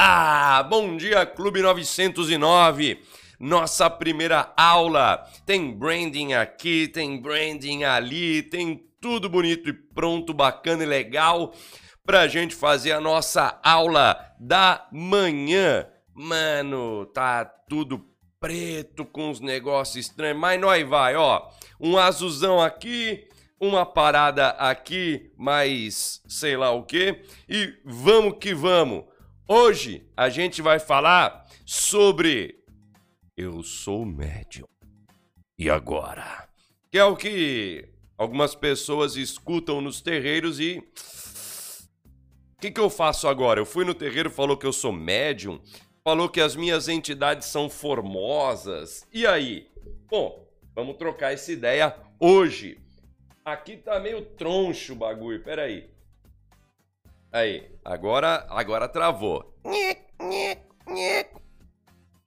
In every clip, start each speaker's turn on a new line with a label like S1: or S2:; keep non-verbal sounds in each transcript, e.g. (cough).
S1: Ah, bom dia, Clube 909. Nossa primeira aula. Tem branding aqui, tem branding ali, tem tudo bonito e pronto, bacana e legal pra gente fazer a nossa aula da manhã. Mano, tá tudo preto com uns negócios estranhos, mas nós vai, ó. Um azulzão aqui, uma parada aqui, mais sei lá o que, e vamos que vamos. Hoje a gente vai falar sobre Eu sou médium. E agora? Que é o que algumas pessoas escutam nos terreiros e. O que, que eu faço agora? Eu fui no terreiro, falou que eu sou médium, falou que as minhas entidades são formosas. E aí? Bom, vamos trocar essa ideia hoje. Aqui tá meio troncho o bagulho, peraí. Aí, agora, agora travou.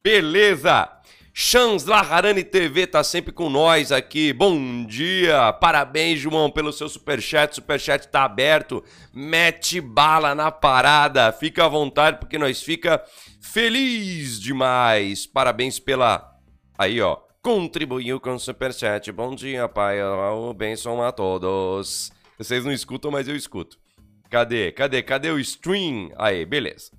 S1: Beleza! Chans Laharani TV tá sempre com nós aqui. Bom dia! Parabéns, João, pelo seu superchat. Superchat tá aberto. Mete bala na parada. Fica à vontade porque nós fica feliz demais. Parabéns pela aí, ó. Contribuiu com o superchat. Bom dia, pai. O benção a todos. Vocês não escutam, mas eu escuto. Cadê? Cadê? Cadê o stream? Aí, beleza.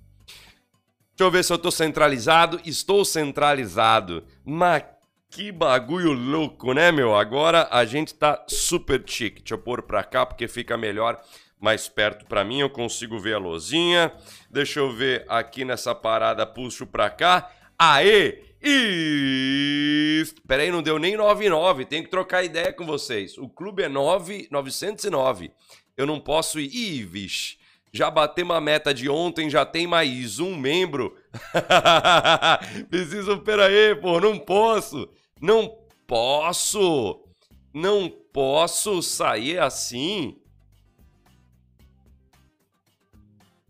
S1: Deixa eu ver se eu tô centralizado. Estou centralizado. Mas que bagulho louco, né, meu? Agora a gente tá super chique. Deixa eu pôr pra cá porque fica melhor, mais perto pra mim. Eu consigo ver a lozinha. Deixa eu ver aqui nessa parada, puxo pra cá. Aê! E... Peraí, não deu nem 99. Tenho que trocar ideia com vocês. O clube é 9, 909 eu não posso ir. Vixe, já bateu uma meta de ontem, já tem mais um membro. (laughs) Preciso, peraí, pô, não posso. Não posso. Não posso sair assim.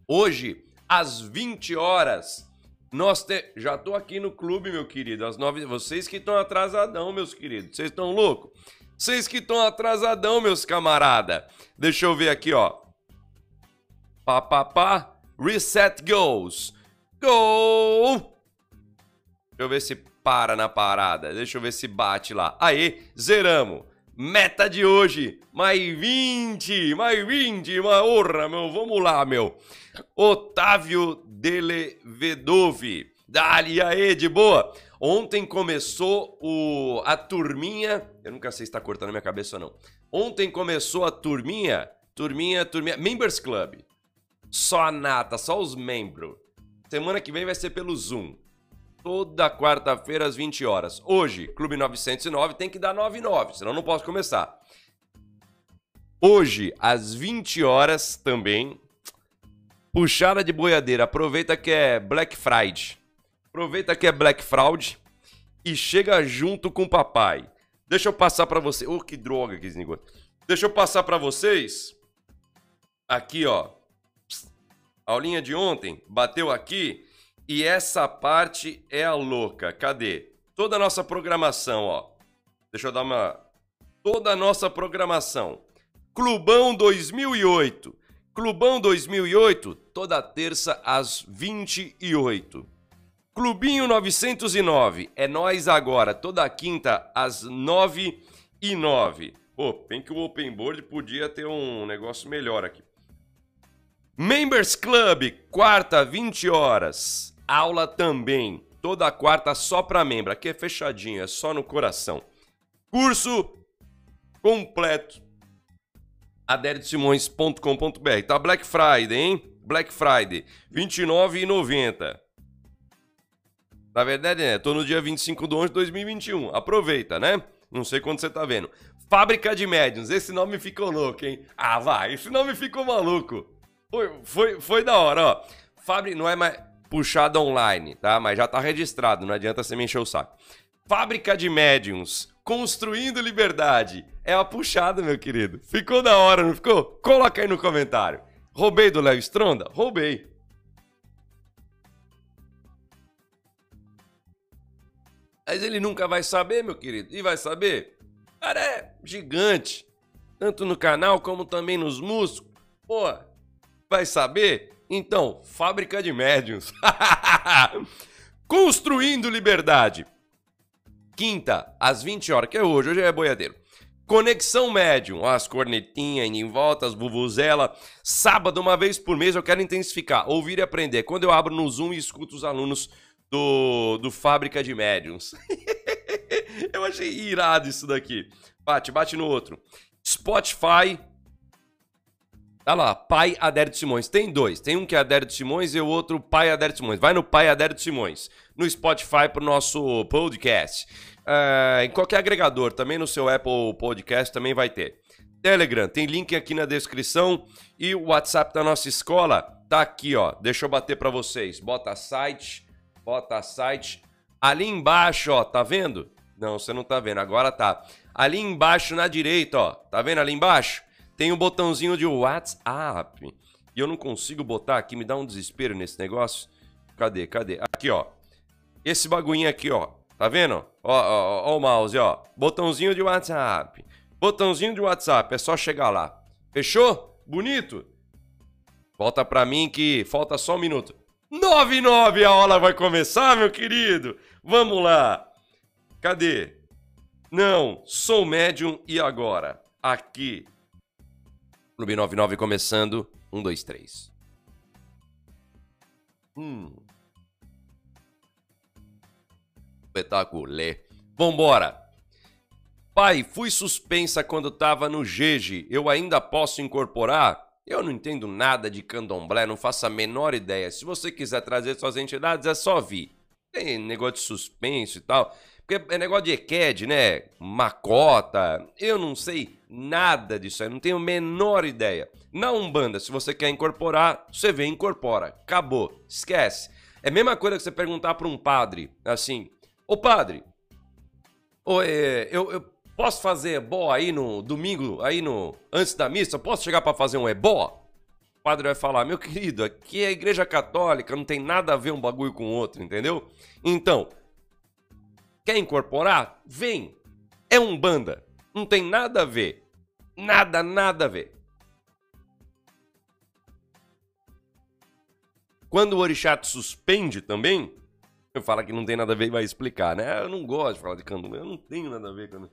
S1: Hoje, às 20 horas, nós te... já tô aqui no clube, meu querido. Às 9, vocês que estão atrasadão, meus queridos. Vocês estão loucos? Vocês que estão atrasadão, meus camarada. Deixa eu ver aqui, ó. Pá, pá, pá. Reset goes. Go! Deixa eu ver se para na parada. Deixa eu ver se bate lá. Aí, zeramos. Meta de hoje, mais 20, mais 20, uma honra, meu. Vamos lá, meu. Otávio Delevedove. Dali aí, de boa. Ontem começou o, a turminha. Eu nunca sei se tá cortando minha cabeça ou não. Ontem começou a turminha. Turminha, turminha. Members Club. Só a nata, só os membros. Semana que vem vai ser pelo Zoom. Toda quarta-feira às 20 horas. Hoje, Clube 909 tem que dar 99, senão não posso começar. Hoje, às 20 horas também. Puxada de boiadeira. Aproveita que é Black Friday. Aproveita que é Black Fraud e chega junto com o papai. Deixa eu passar para você. Oh, que droga que negócio. Deixa eu passar para vocês. Aqui, ó. Aulinha de ontem, bateu aqui. E essa parte é a louca. Cadê? Toda a nossa programação, ó. Deixa eu dar uma. Toda a nossa programação. Clubão 2008. Clubão 2008, toda terça às 28. Clubinho 909, é nós agora, toda quinta às 9 e 9. Pô, bem que o Open Board podia ter um negócio melhor aqui. Members Club, quarta, 20 horas. Aula também, toda quarta só para membro. Aqui é fechadinho, é só no coração. Curso completo. aderitosimões.com.br. Tá Black Friday, hein? Black Friday, R$ 29,90. Na verdade, é, tô no dia 25 de 11 de 2021. Aproveita, né? Não sei quando você tá vendo. Fábrica de Médiuns. Esse nome ficou louco, hein? Ah, vai. Esse nome ficou maluco. Foi, foi, foi da hora, ó. Fábrica não é mais puxada online, tá? Mas já tá registrado, não adianta você me encher o saco. Fábrica de Médiuns. Construindo Liberdade. É a puxada, meu querido. Ficou da hora, não ficou? Coloca aí no comentário. Roubei do Léo Stronda? Roubei. Mas ele nunca vai saber, meu querido. E vai saber? O cara é gigante. Tanto no canal como também nos músculos. Pô, vai saber? Então, fábrica de médiums. (laughs) Construindo liberdade. Quinta, às 20 horas, que é hoje, hoje é boiadeiro. Conexão Médium, as cornetinhas em volta, as bubuzela. Sábado, uma vez por mês, eu quero intensificar, ouvir e aprender. Quando eu abro no Zoom e escuto os alunos do, do Fábrica de Médiums. (laughs) eu achei irado isso daqui. Bate, bate no outro. Spotify. Tá lá, Pai Adérito Simões. Tem dois. Tem um que é Adérito Simões e o outro Pai Adérito Simões. Vai no Pai Adérito Simões. No Spotify pro nosso podcast. É, em qualquer agregador, também no seu Apple Podcast também vai ter. Telegram, tem link aqui na descrição. E o WhatsApp da nossa escola tá aqui, ó. Deixa eu bater para vocês. Bota site, bota site. Ali embaixo, ó, tá vendo? Não, você não tá vendo, agora tá. Ali embaixo na direita, ó. Tá vendo ali embaixo? Tem um botãozinho de WhatsApp. E eu não consigo botar aqui, me dá um desespero nesse negócio. Cadê? Cadê? Aqui, ó. Esse bagulhinho aqui, ó. Tá vendo? Ó, ó, ó, o mouse, ó. Botãozinho de WhatsApp. Botãozinho de WhatsApp, é só chegar lá. Fechou? Bonito? Volta pra mim que falta só um minuto. 9 9 a aula vai começar, meu querido. Vamos lá. Cadê? Não, sou médium e agora? Aqui. Clube 99 começando. 1, 2, 3. Hum. Espetacular. Vambora. Pai, fui suspensa quando tava no GEGE. Eu ainda posso incorporar? Eu não entendo nada de candomblé, não faço a menor ideia. Se você quiser trazer suas entidades, é só vir. Tem negócio de suspenso e tal. Porque é negócio de EQED, né? Macota. Eu não sei nada disso aí, não tenho a menor ideia. Na Umbanda, se você quer incorporar, você vem e incorpora. Acabou. Esquece. É a mesma coisa que você perguntar para um padre, assim, ô padre, ô, é, eu, eu posso fazer ebó aí no domingo, aí no antes da missa? Posso chegar para fazer um ebó? O padre vai falar, meu querido, aqui é a igreja católica, não tem nada a ver um bagulho com o outro, entendeu? Então, quer incorporar? Vem. É Umbanda. Não tem nada a ver. Nada, nada a ver. Quando o orixá te suspende também, eu falo que não tem nada a ver e vai explicar, né? Eu não gosto de falar de candomblé, eu não tenho nada a ver com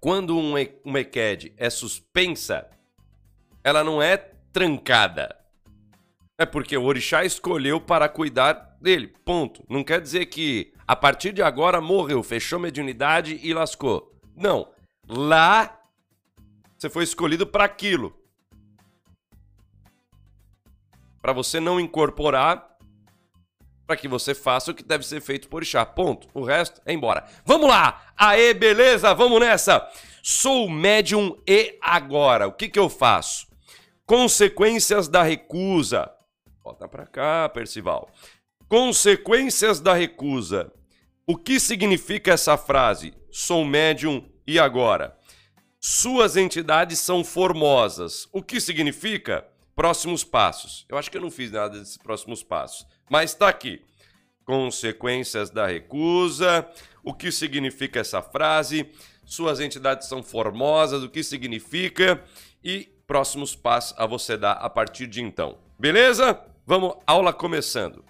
S1: Quando um, uma EQED é suspensa, ela não é trancada. É porque o orixá escolheu para cuidar dele, ponto. Não quer dizer que a partir de agora morreu, fechou mediunidade e lascou. Não. Lá você foi escolhido para aquilo para você não incorporar, para que você faça o que deve ser feito por Ixá. Ponto. O resto é embora. Vamos lá! Aê, beleza? Vamos nessa! Sou médium e agora? O que, que eu faço? Consequências da recusa. Volta para cá, Percival. Consequências da recusa. O que significa essa frase? Sou médium e agora? Suas entidades são formosas. O que significa? Próximos passos. Eu acho que eu não fiz nada desses próximos passos, mas está aqui. Consequências da recusa. O que significa essa frase? Suas entidades são formosas. O que significa? E próximos passos a você dar a partir de então. Beleza? Vamos, aula começando.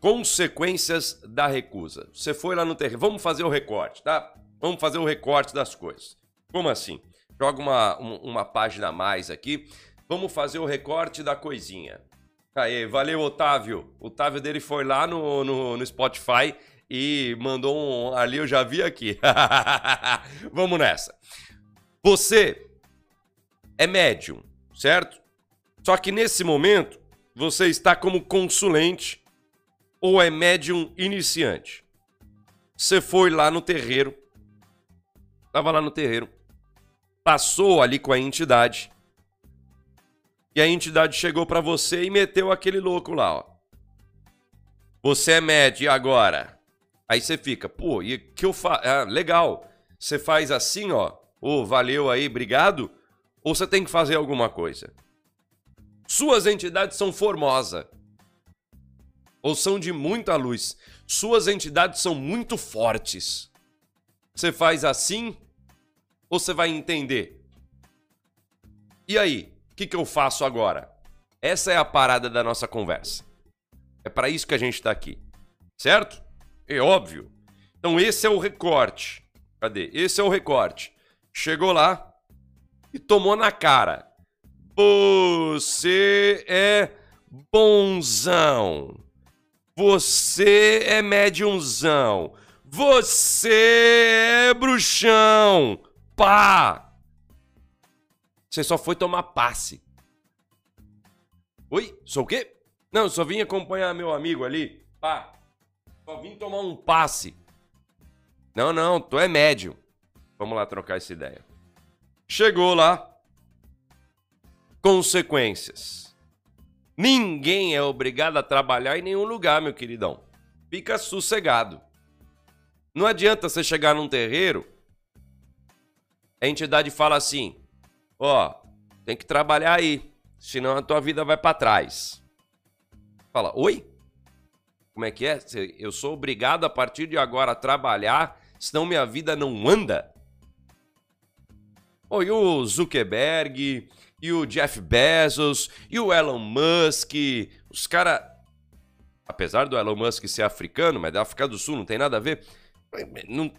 S1: Consequências da recusa. Você foi lá no terreno. Vamos fazer o recorte, tá? Vamos fazer o recorte das coisas. Como assim? Joga uma, uma página a mais aqui. Vamos fazer o recorte da coisinha. Aí, valeu, Otávio. O Otávio dele foi lá no, no, no Spotify e mandou um. Ali eu já vi aqui. (laughs) Vamos nessa. Você é médium, certo? Só que nesse momento você está como consulente ou é médium iniciante. Você foi lá no terreiro, estava lá no terreiro, passou ali com a entidade. E a entidade chegou para você e meteu aquele louco lá, ó. Você é médio agora? Aí você fica, pô, e que eu faço? Ah, legal. Você faz assim, ó. Ô, oh, valeu aí, obrigado. Ou você tem que fazer alguma coisa? Suas entidades são formosas. Ou são de muita luz. Suas entidades são muito fortes. Você faz assim ou você vai entender? E aí? Que, que eu faço agora? Essa é a parada da nossa conversa. É para isso que a gente está aqui. Certo? É óbvio. Então esse é o recorte. Cadê? Esse é o recorte. Chegou lá e tomou na cara. Você é bonzão. Você é médiumzão. Você é bruxão. Pá! Você só foi tomar passe. Oi? Sou o quê? Não, só vim acompanhar meu amigo ali. Pá. Só vim tomar um passe. Não, não, tu é médium. Vamos lá trocar essa ideia. Chegou lá. Consequências. Ninguém é obrigado a trabalhar em nenhum lugar, meu queridão. Fica sossegado. Não adianta você chegar num terreiro, a entidade fala assim: ó, tem que trabalhar aí, senão a tua vida vai para trás. Fala, oi? Como é que é? Eu sou obrigado a partir de agora a trabalhar, senão minha vida não anda? E o Zuckerberg, e o Jeff Bezos, e o Elon Musk, os caras. Apesar do Elon Musk ser africano, mas da África do Sul, não tem nada a ver. Não...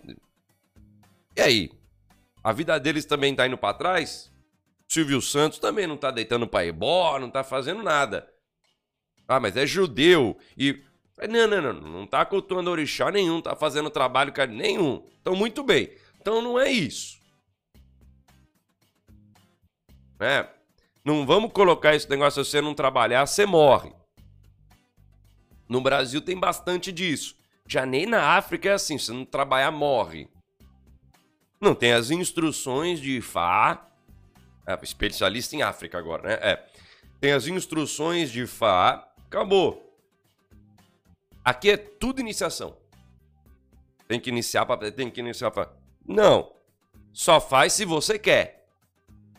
S1: E aí? A vida deles também tá indo para trás? Silvio Santos também não tá deitando pra ebó, não tá fazendo nada. Ah, mas é judeu e. Não, não, não, não tá cultuando orixá nenhum, tá fazendo trabalho nenhum. Então, muito bem. Então não é isso. É. Não vamos colocar esse negócio, se você não trabalhar, você morre. No Brasil tem bastante disso. Já nem na África é assim, se não trabalhar, morre. Não, tem as instruções de Fá. É, especialista em África agora, né? É. Tem as instruções de Fá. Acabou. Aqui é tudo iniciação. Tem que iniciar para tem que iniciar Não. Só faz se você quer.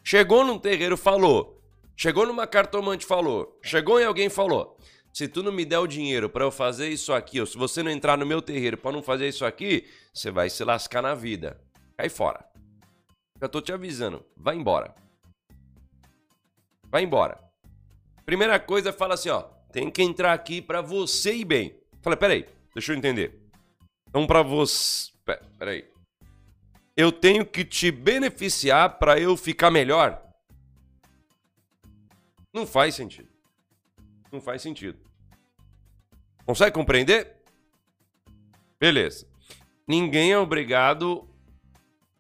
S1: Chegou num terreiro falou. Chegou numa cartomante falou. Chegou em alguém falou. Se tu não me der o dinheiro para eu fazer isso aqui, ou se você não entrar no meu terreiro para não fazer isso aqui, você vai se lascar na vida. Cai fora. Já tô te avisando. Vai embora. Vai embora. Primeira coisa, fala assim, ó. Tem que entrar aqui para você ir bem. Fala, peraí, deixa eu entender. Então, para você. Peraí. Eu tenho que te beneficiar para eu ficar melhor? Não faz sentido. Não faz sentido. Consegue compreender? Beleza. Ninguém é obrigado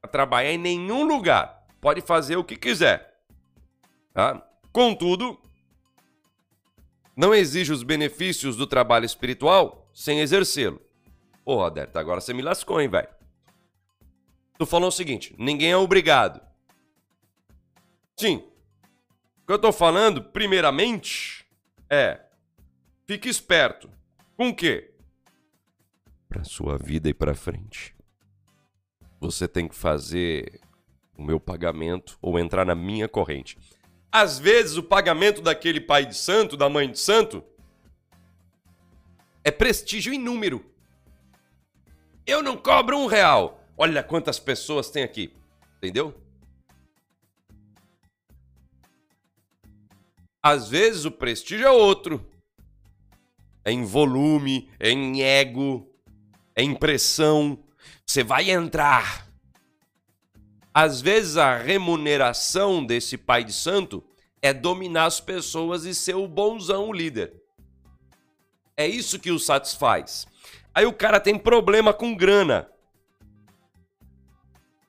S1: a trabalhar em nenhum lugar. Pode fazer o que quiser. Tá? Contudo, não exige os benefícios do trabalho espiritual sem exercê-lo. Pô, Aderta, agora você me lascou, hein, velho? Tu falou o seguinte: ninguém é obrigado. Sim. O que eu tô falando, primeiramente, é, fique esperto. Com o quê? Para sua vida e para frente. Você tem que fazer o meu pagamento ou entrar na minha corrente. Às vezes o pagamento daquele pai de santo, da mãe de santo, é prestígio em número. Eu não cobro um real. Olha quantas pessoas tem aqui. Entendeu? Às vezes o prestígio é outro. É em volume, é em ego, é em pressão. Você vai entrar. Às vezes a remuneração desse pai de santo é dominar as pessoas e ser o bonzão, o líder. É isso que o satisfaz. Aí o cara tem problema com grana.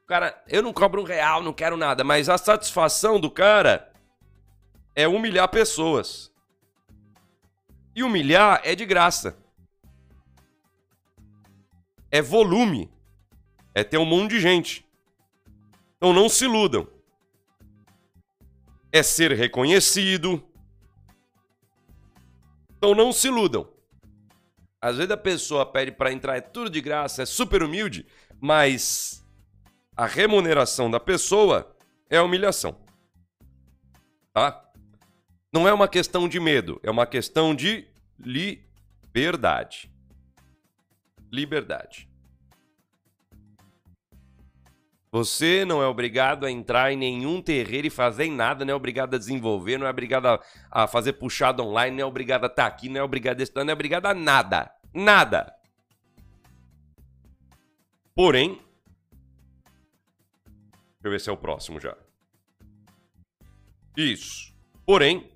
S1: O cara, eu não cobro um real, não quero nada, mas a satisfação do cara é humilhar pessoas. E humilhar é de graça. É volume. É ter um monte de gente. Então não se iludam. É ser reconhecido. Então não se iludam. Às vezes a pessoa pede para entrar, é tudo de graça, é super humilde, mas a remuneração da pessoa é a humilhação. Tá? Não é uma questão de medo, é uma questão de liberdade. Liberdade. Você não é obrigado a entrar em nenhum terreiro e fazer nada, não é obrigado a desenvolver, não é obrigado a, a fazer puxada online, não é obrigado a estar aqui, não é obrigado a estudar, não é obrigado a nada. Nada. Porém, deixa eu ver se é o próximo já. Isso. Porém,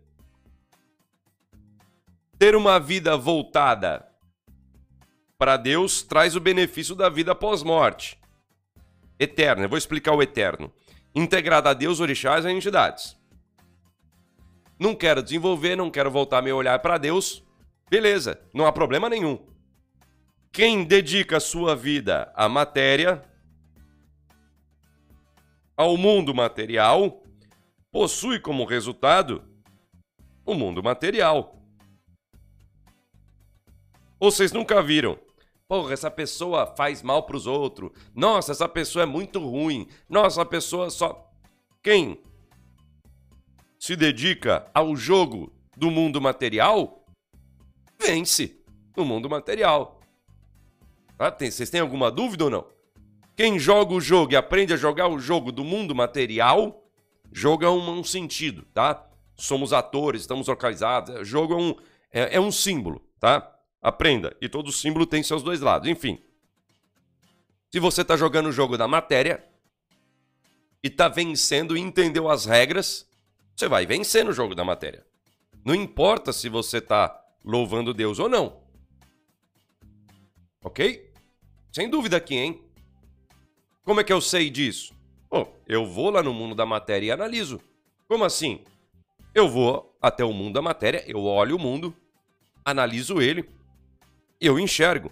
S1: ter uma vida voltada para Deus traz o benefício da vida pós-morte eterno. Eu vou explicar o eterno. Integrado a Deus, orixás e entidades. Não quero desenvolver, não quero voltar meu olhar para Deus. Beleza, não há problema nenhum. Quem dedica sua vida à matéria, ao mundo material, possui como resultado o mundo material. Vocês nunca viram Porra, essa pessoa faz mal pros outros. Nossa, essa pessoa é muito ruim. Nossa, a pessoa só. Quem se dedica ao jogo do mundo material vence no mundo material. Ah, tem, vocês têm alguma dúvida ou não? Quem joga o jogo e aprende a jogar o jogo do mundo material, joga um, um sentido, tá? Somos atores, estamos localizados. Jogo é um, é, é um símbolo, tá? Aprenda. E todo símbolo tem seus dois lados. Enfim. Se você está jogando o jogo da matéria e está vencendo e entendeu as regras, você vai vencer no jogo da matéria. Não importa se você está louvando Deus ou não. Ok? Sem dúvida aqui, hein? Como é que eu sei disso? Bom, eu vou lá no mundo da matéria e analiso. Como assim? Eu vou até o mundo da matéria, eu olho o mundo, analiso ele, eu enxergo.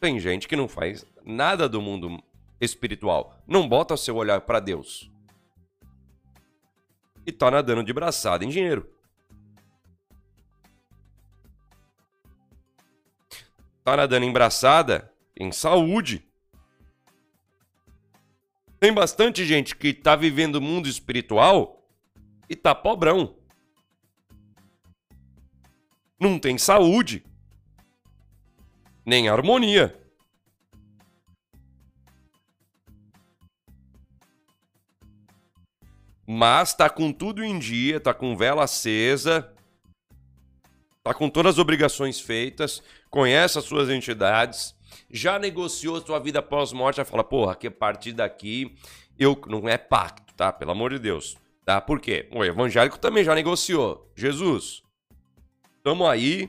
S1: Tem gente que não faz nada do mundo espiritual, não bota seu olhar para Deus. E tá nadando de braçada em dinheiro. Tá nadando em braçada em saúde. Tem bastante gente que tá vivendo o mundo espiritual e tá pobrão. Não tem saúde nem harmonia. Mas tá com tudo em dia, tá com vela acesa, tá com todas as obrigações feitas, conhece as suas entidades, já negociou sua vida pós-morte, já fala, porra, que a partir daqui eu não é pacto, tá? Pelo amor de Deus. Tá? Por quê? O evangélico também já negociou. Jesus, tamo aí,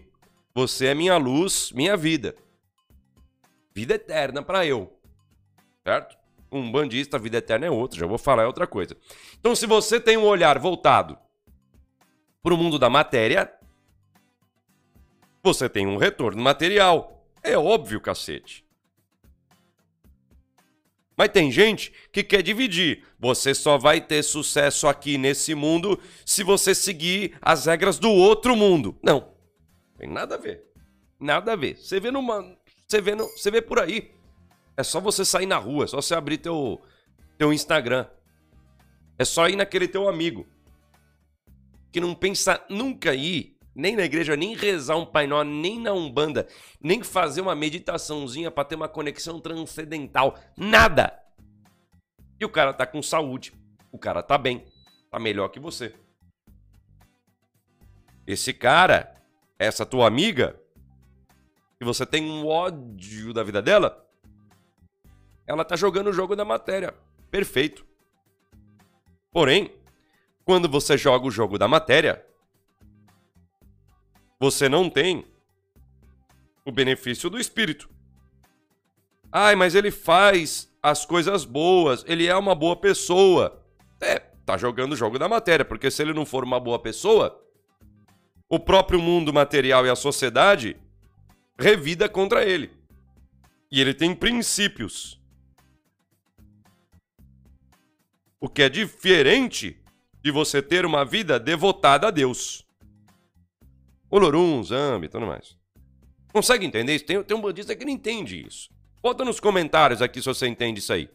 S1: você é minha luz, minha vida vida eterna para eu. Certo? Um bandista, vida eterna é outra, já vou falar é outra coisa. Então, se você tem um olhar voltado para o mundo da matéria, você tem um retorno material. É óbvio, cacete. Mas tem gente que quer dividir. Você só vai ter sucesso aqui nesse mundo se você seguir as regras do outro mundo. Não. Tem nada a ver. Nada a ver. Você vê numa, você vê, no, você vê por aí. É só você sair na rua, é só você abrir teu, teu Instagram. É só ir naquele teu amigo. Que não pensa nunca ir, nem na igreja, nem rezar um Pai nem na Umbanda, nem fazer uma meditaçãozinha para ter uma conexão transcendental. Nada! E o cara tá com saúde. O cara tá bem. Tá melhor que você. Esse cara, essa tua amiga, e você tem um ódio da vida dela, ela tá jogando o jogo da matéria. Perfeito. Porém, quando você joga o jogo da matéria, você não tem o benefício do espírito. Ai, mas ele faz as coisas boas, ele é uma boa pessoa. É, tá jogando o jogo da matéria, porque se ele não for uma boa pessoa, o próprio mundo material e a sociedade revida contra ele. E ele tem princípios. O que é diferente de você ter uma vida devotada a Deus. Olorum, Zambi, tudo mais. Consegue entender isso? Tem, tem um budista que não entende isso. Bota nos comentários aqui se você entende isso aí.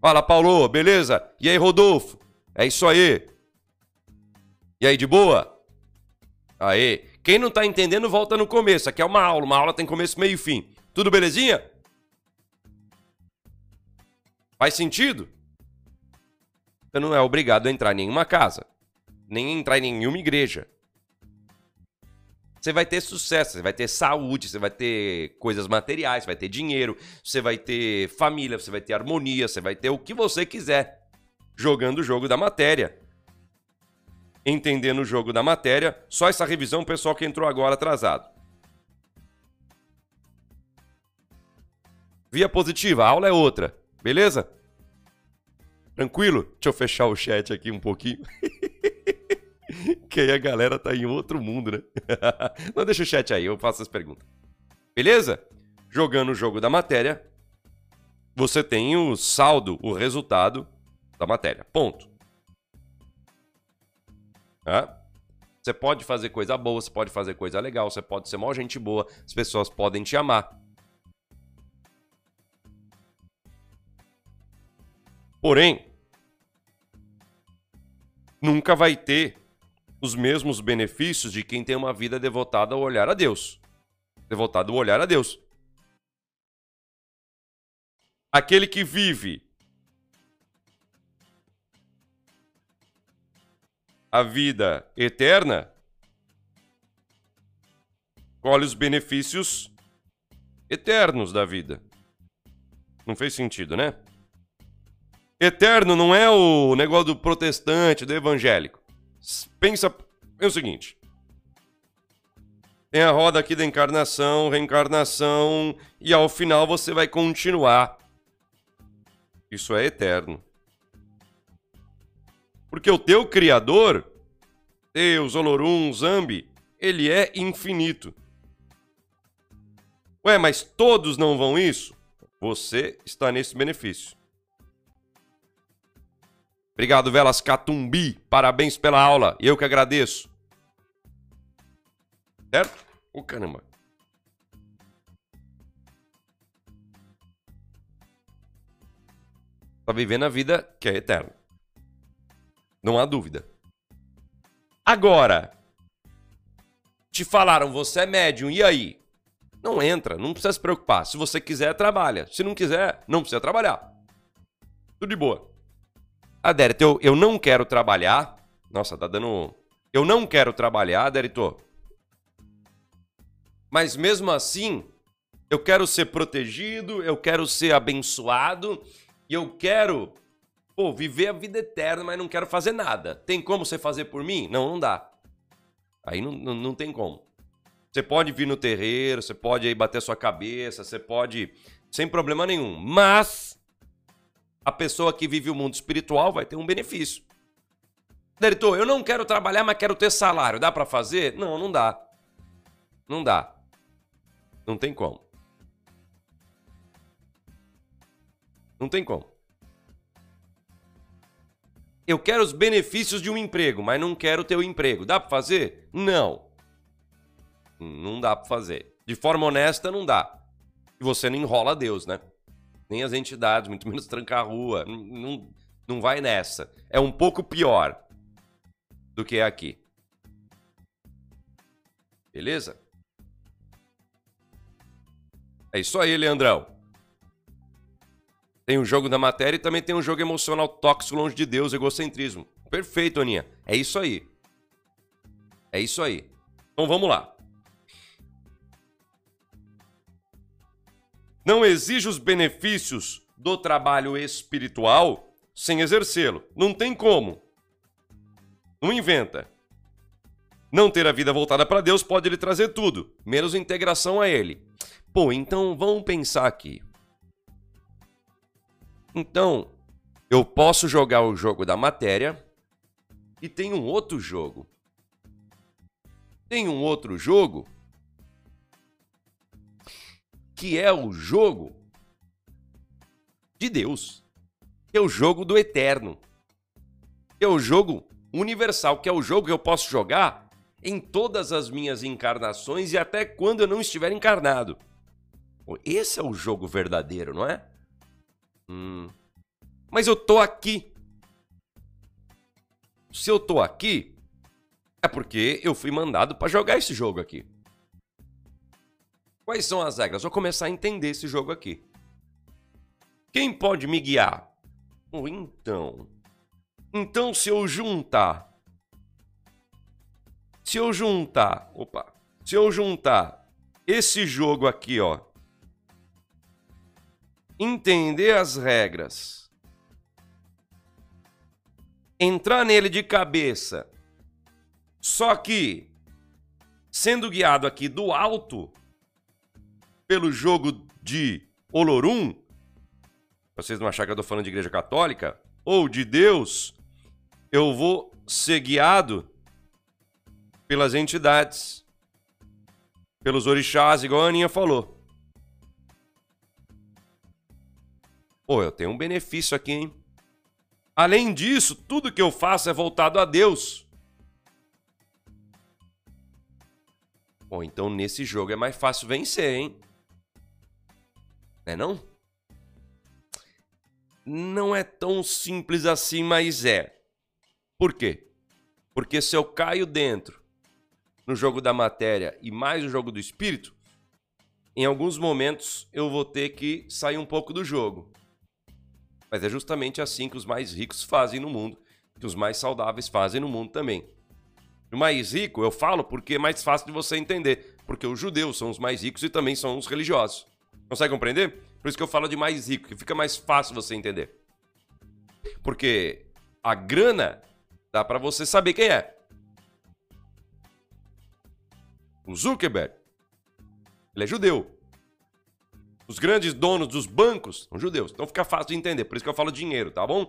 S1: Fala, Paulo, beleza? E aí, Rodolfo? É isso aí. E aí, de boa? Aê. Quem não tá entendendo, volta no começo. Aqui é uma aula. Uma aula tem começo, meio e fim. Tudo belezinha? Faz sentido? Você não é obrigado a entrar em nenhuma casa, nem entrar em nenhuma igreja. Você vai ter sucesso, você vai ter saúde, você vai ter coisas materiais, você vai ter dinheiro, você vai ter família, você vai ter harmonia, você vai ter o que você quiser jogando o jogo da matéria. Entendendo o jogo da matéria, só essa revisão, pessoal que entrou agora atrasado. Via positiva, a aula é outra, beleza? Tranquilo? Deixa eu fechar o chat aqui um pouquinho. (laughs) que aí a galera tá em outro mundo, né? (laughs) Não, deixa o chat aí, eu faço as perguntas. Beleza? Jogando o jogo da matéria, você tem o saldo, o resultado da matéria. Ponto. Tá? Você pode fazer coisa boa, você pode fazer coisa legal, você pode ser mó gente boa, as pessoas podem te amar. Porém, nunca vai ter os mesmos benefícios de quem tem uma vida devotada ao olhar a Deus. Devotado ao olhar a Deus. Aquele que vive a vida eterna colhe os benefícios eternos da vida. Não fez sentido, né? Eterno não é o negócio do protestante, do evangélico. Pensa é o seguinte. Tem a roda aqui da encarnação, reencarnação, e ao final você vai continuar. Isso é eterno. Porque o teu Criador, Deus, Olorum, Zambi, ele é infinito. Ué, mas todos não vão isso? Você está nesse benefício. Obrigado, Velas Catumbi. Parabéns pela aula. Eu que agradeço. Certo? Ô, oh, caramba. Tá vivendo a vida que é eterna. Não há dúvida. Agora, te falaram, você é médium, e aí? Não entra, não precisa se preocupar. Se você quiser, trabalha. Se não quiser, não precisa trabalhar. Tudo de boa. Adérito, eu, eu não quero trabalhar. Nossa, tá dando. Eu não quero trabalhar, Adérito. Mas mesmo assim, eu quero ser protegido, eu quero ser abençoado e eu quero, pô, viver a vida eterna, mas não quero fazer nada. Tem como você fazer por mim? Não, não dá. Aí não, não, não tem como. Você pode vir no terreiro, você pode aí bater sua cabeça, você pode. Sem problema nenhum. Mas a pessoa que vive o mundo espiritual vai ter um benefício. Diretor, eu não quero trabalhar, mas quero ter salário. Dá para fazer? Não, não dá. Não dá. Não tem como. Não tem como. Eu quero os benefícios de um emprego, mas não quero o emprego. Dá para fazer? Não. Não dá para fazer. De forma honesta, não dá. E você não enrola Deus, né? nem as entidades, muito (laughs) menos trancar a rua. Não, não, não vai nessa. É um pouco pior do que é aqui. Beleza? É isso aí, Leandrão. Tem o jogo da matéria e também tem um jogo emocional tóxico longe de Deus, egocentrismo. Perfeito, Aninha. É isso aí. É isso aí. Então vamos lá. não exige os benefícios do trabalho espiritual sem exercê-lo. Não tem como. Não inventa. Não ter a vida voltada para Deus pode lhe trazer tudo, menos integração a Ele. Pô, então vamos pensar aqui. Então, eu posso jogar o jogo da matéria e tem um outro jogo. Tem um outro jogo que é o jogo de Deus, que é o jogo do eterno, que é o jogo universal, que é o jogo que eu posso jogar em todas as minhas encarnações e até quando eu não estiver encarnado. Esse é o jogo verdadeiro, não é? Hum. Mas eu tô aqui. Se eu tô aqui, é porque eu fui mandado para jogar esse jogo aqui. Quais são as regras? Vou começar a entender esse jogo aqui. Quem pode me guiar? Oh, então. Então, se eu juntar. Se eu juntar. Opa. Se eu juntar esse jogo aqui, ó. Entender as regras. Entrar nele de cabeça. Só que sendo guiado aqui do alto pelo jogo de Olorum, vocês não acharem que eu estou falando de igreja católica, ou de Deus, eu vou ser guiado pelas entidades, pelos orixás, igual a Aninha falou. Pô, eu tenho um benefício aqui, hein? Além disso, tudo que eu faço é voltado a Deus. Bom, então nesse jogo é mais fácil vencer, hein? Né não? Não é tão simples assim, mas é. Por quê? Porque se eu caio dentro no jogo da matéria e mais no jogo do espírito, em alguns momentos eu vou ter que sair um pouco do jogo. Mas é justamente assim que os mais ricos fazem no mundo, que os mais saudáveis fazem no mundo também. O mais rico, eu falo porque é mais fácil de você entender. Porque os judeus são os mais ricos e também são os religiosos. Consegue compreender? Por isso que eu falo de mais rico, que fica mais fácil você entender. Porque a grana dá para você saber quem é. O Zuckerberg, ele é judeu. Os grandes donos dos bancos são judeus. Então fica fácil de entender. Por isso que eu falo dinheiro, tá bom?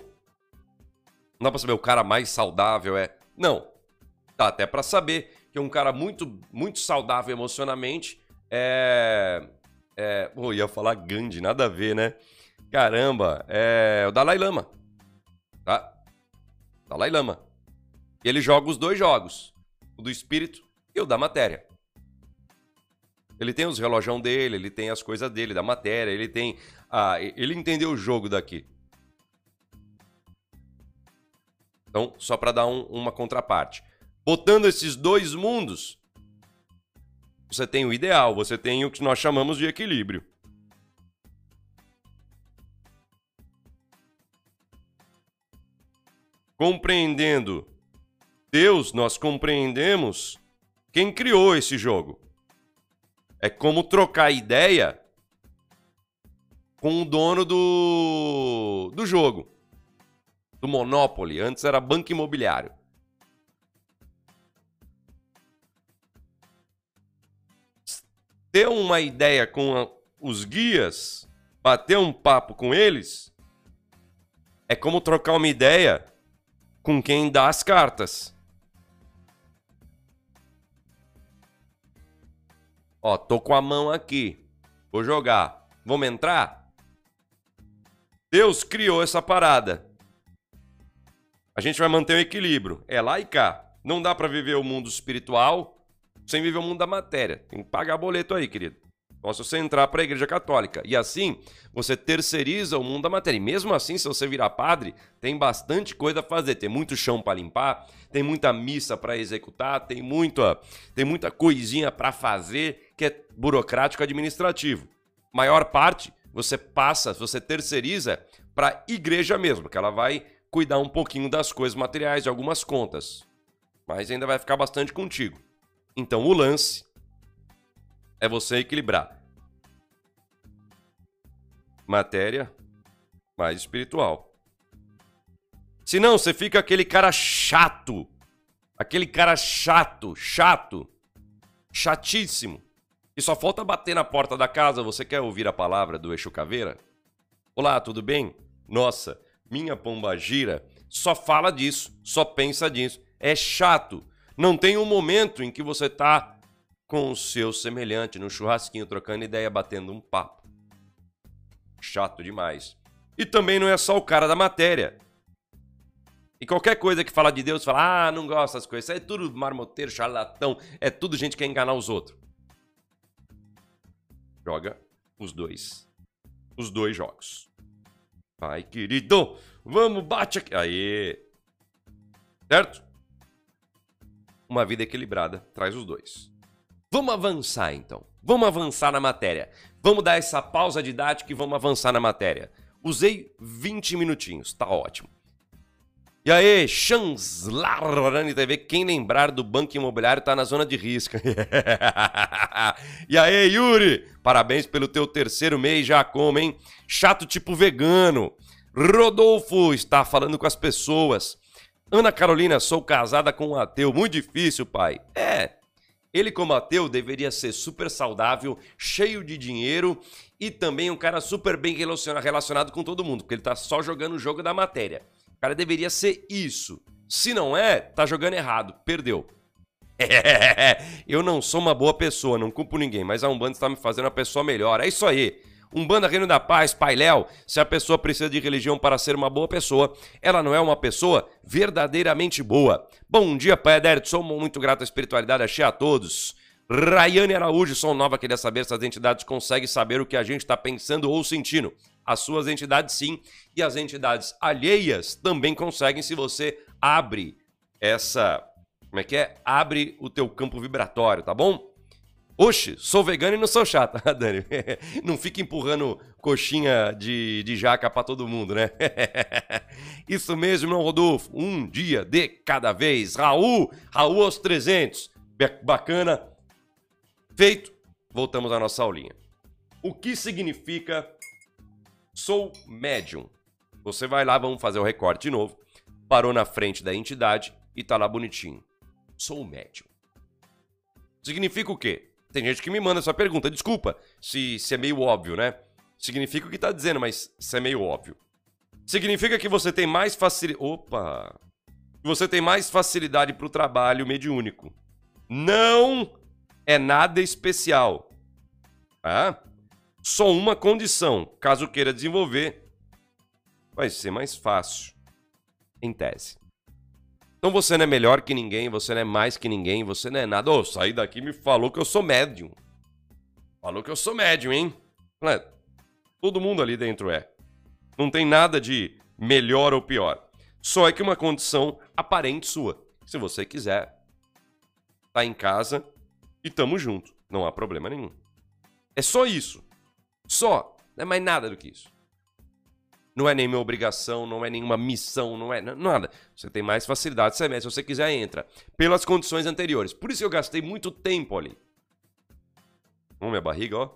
S1: Não dá pra saber o cara mais saudável é. Não. Dá até para saber que um cara muito, muito saudável emocionalmente é. é ia falar Gandhi, nada a ver, né? Caramba, é o Dalai Lama. Tá? Dalai Lama. Ele joga os dois jogos: o do espírito e o da matéria. Ele tem os relógios dele, ele tem as coisas dele, da matéria, ele tem. Ele entendeu o jogo daqui. Então, só para dar um, uma contraparte. Botando esses dois mundos, você tem o ideal, você tem o que nós chamamos de equilíbrio. Compreendendo Deus, nós compreendemos quem criou esse jogo. É como trocar ideia com o dono do, do jogo, do Monopoly. Antes era banco imobiliário. ter uma ideia com os guias, bater um papo com eles, é como trocar uma ideia com quem dá as cartas. Ó, tô com a mão aqui. Vou jogar. Vamos entrar? Deus criou essa parada. A gente vai manter o equilíbrio. É lá e cá. Não dá para viver o mundo espiritual sem viver o mundo da matéria. Tem que pagar boleto aí, querido. Posso você entrar para a igreja católica. E assim, você terceiriza o mundo da matéria. E mesmo assim, se você virar padre, tem bastante coisa a fazer. Tem muito chão para limpar, tem muita missa para executar, tem muita, tem muita coisinha para fazer que é burocrático administrativo. Maior parte você passa, você terceiriza para a igreja mesmo, que ela vai cuidar um pouquinho das coisas materiais, de algumas contas. Mas ainda vai ficar bastante contigo. Então o lance é você equilibrar matéria mais espiritual. Senão você fica aquele cara chato. Aquele cara chato, chato, chatíssimo. E só falta bater na porta da casa. Você quer ouvir a palavra do Eixo Caveira? Olá, tudo bem? Nossa, minha pomba gira só fala disso, só pensa disso. É chato. Não tem um momento em que você tá com o seu semelhante no churrasquinho, trocando ideia, batendo um papo. Chato demais. E também não é só o cara da matéria. E qualquer coisa que fala de Deus, fala, ah, não gosta das coisas. É tudo marmoteiro, charlatão. É tudo gente que quer enganar os outros. Joga os dois. Os dois jogos. Vai, querido. Vamos, bate aqui. Aí. Certo? Uma vida equilibrada traz os dois. Vamos avançar então. Vamos avançar na matéria. Vamos dar essa pausa didática e vamos avançar na matéria. Usei 20 minutinhos, tá ótimo. E aí, Chanslarani TV, quem lembrar do Banco Imobiliário tá na zona de risco. (laughs) e aí, Yuri, parabéns pelo teu terceiro mês já como, hein? Chato tipo vegano. Rodolfo está falando com as pessoas. Ana Carolina, sou casada com um ateu. Muito difícil, pai. É, ele, como ateu, deveria ser super saudável, cheio de dinheiro e também um cara super bem relacionado com todo mundo, porque ele tá só jogando o jogo da matéria. Cara deveria ser isso. Se não é, tá jogando errado, perdeu. (laughs) eu não sou uma boa pessoa, não culpo ninguém, mas a Umbanda está me fazendo uma pessoa melhor. É isso aí. Umbanda Reino da Paz, Pai Léo, se a pessoa precisa de religião para ser uma boa pessoa, ela não é uma pessoa verdadeiramente boa. Bom dia, Pai sou muito grato à espiritualidade, achei a todos. Rayane Araújo, sou nova, queria saber se as entidades conseguem saber o que a gente está pensando ou sentindo. As suas entidades sim, e as entidades alheias também conseguem se você abre essa... Como é que é? Abre o teu campo vibratório, tá bom? Oxe, sou vegano e não sou chato, (laughs) Dani. (laughs) Não fica empurrando coxinha de, de jaca para todo mundo, né? (laughs) Isso mesmo, não, Rodolfo. Um dia de cada vez. Raul, Raul aos 300. Bacana. Feito. Voltamos à nossa aulinha. O que significa sou médium? Você vai lá, vamos fazer o recorte de novo. Parou na frente da entidade e tá lá bonitinho. Sou médium. Significa o quê? Tem gente que me manda essa pergunta. Desculpa se, se é meio óbvio, né? Significa o que tá dizendo, mas se é meio óbvio. Significa que você tem mais facilidade. Opa! Você tem mais facilidade para o trabalho mediúnico. Não é nada especial. Tá? Só uma condição. Caso queira desenvolver, vai ser mais fácil. Em tese. Então você não é melhor que ninguém, você não é mais que ninguém, você não é nada. Ô, oh, saí daqui me falou que eu sou médium. Falou que eu sou médium, hein? É, todo mundo ali dentro é. Não tem nada de melhor ou pior. Só é que uma condição aparente sua. Se você quiser, tá em casa e tamo junto. Não há problema nenhum. É só isso. Só. Não é mais nada do que isso. Não é nenhuma obrigação, não é nenhuma missão, não é nada. Você tem mais facilidade, você mete, se você quiser, entra. Pelas condições anteriores. Por isso eu gastei muito tempo ali. Vamos, minha barriga, ó.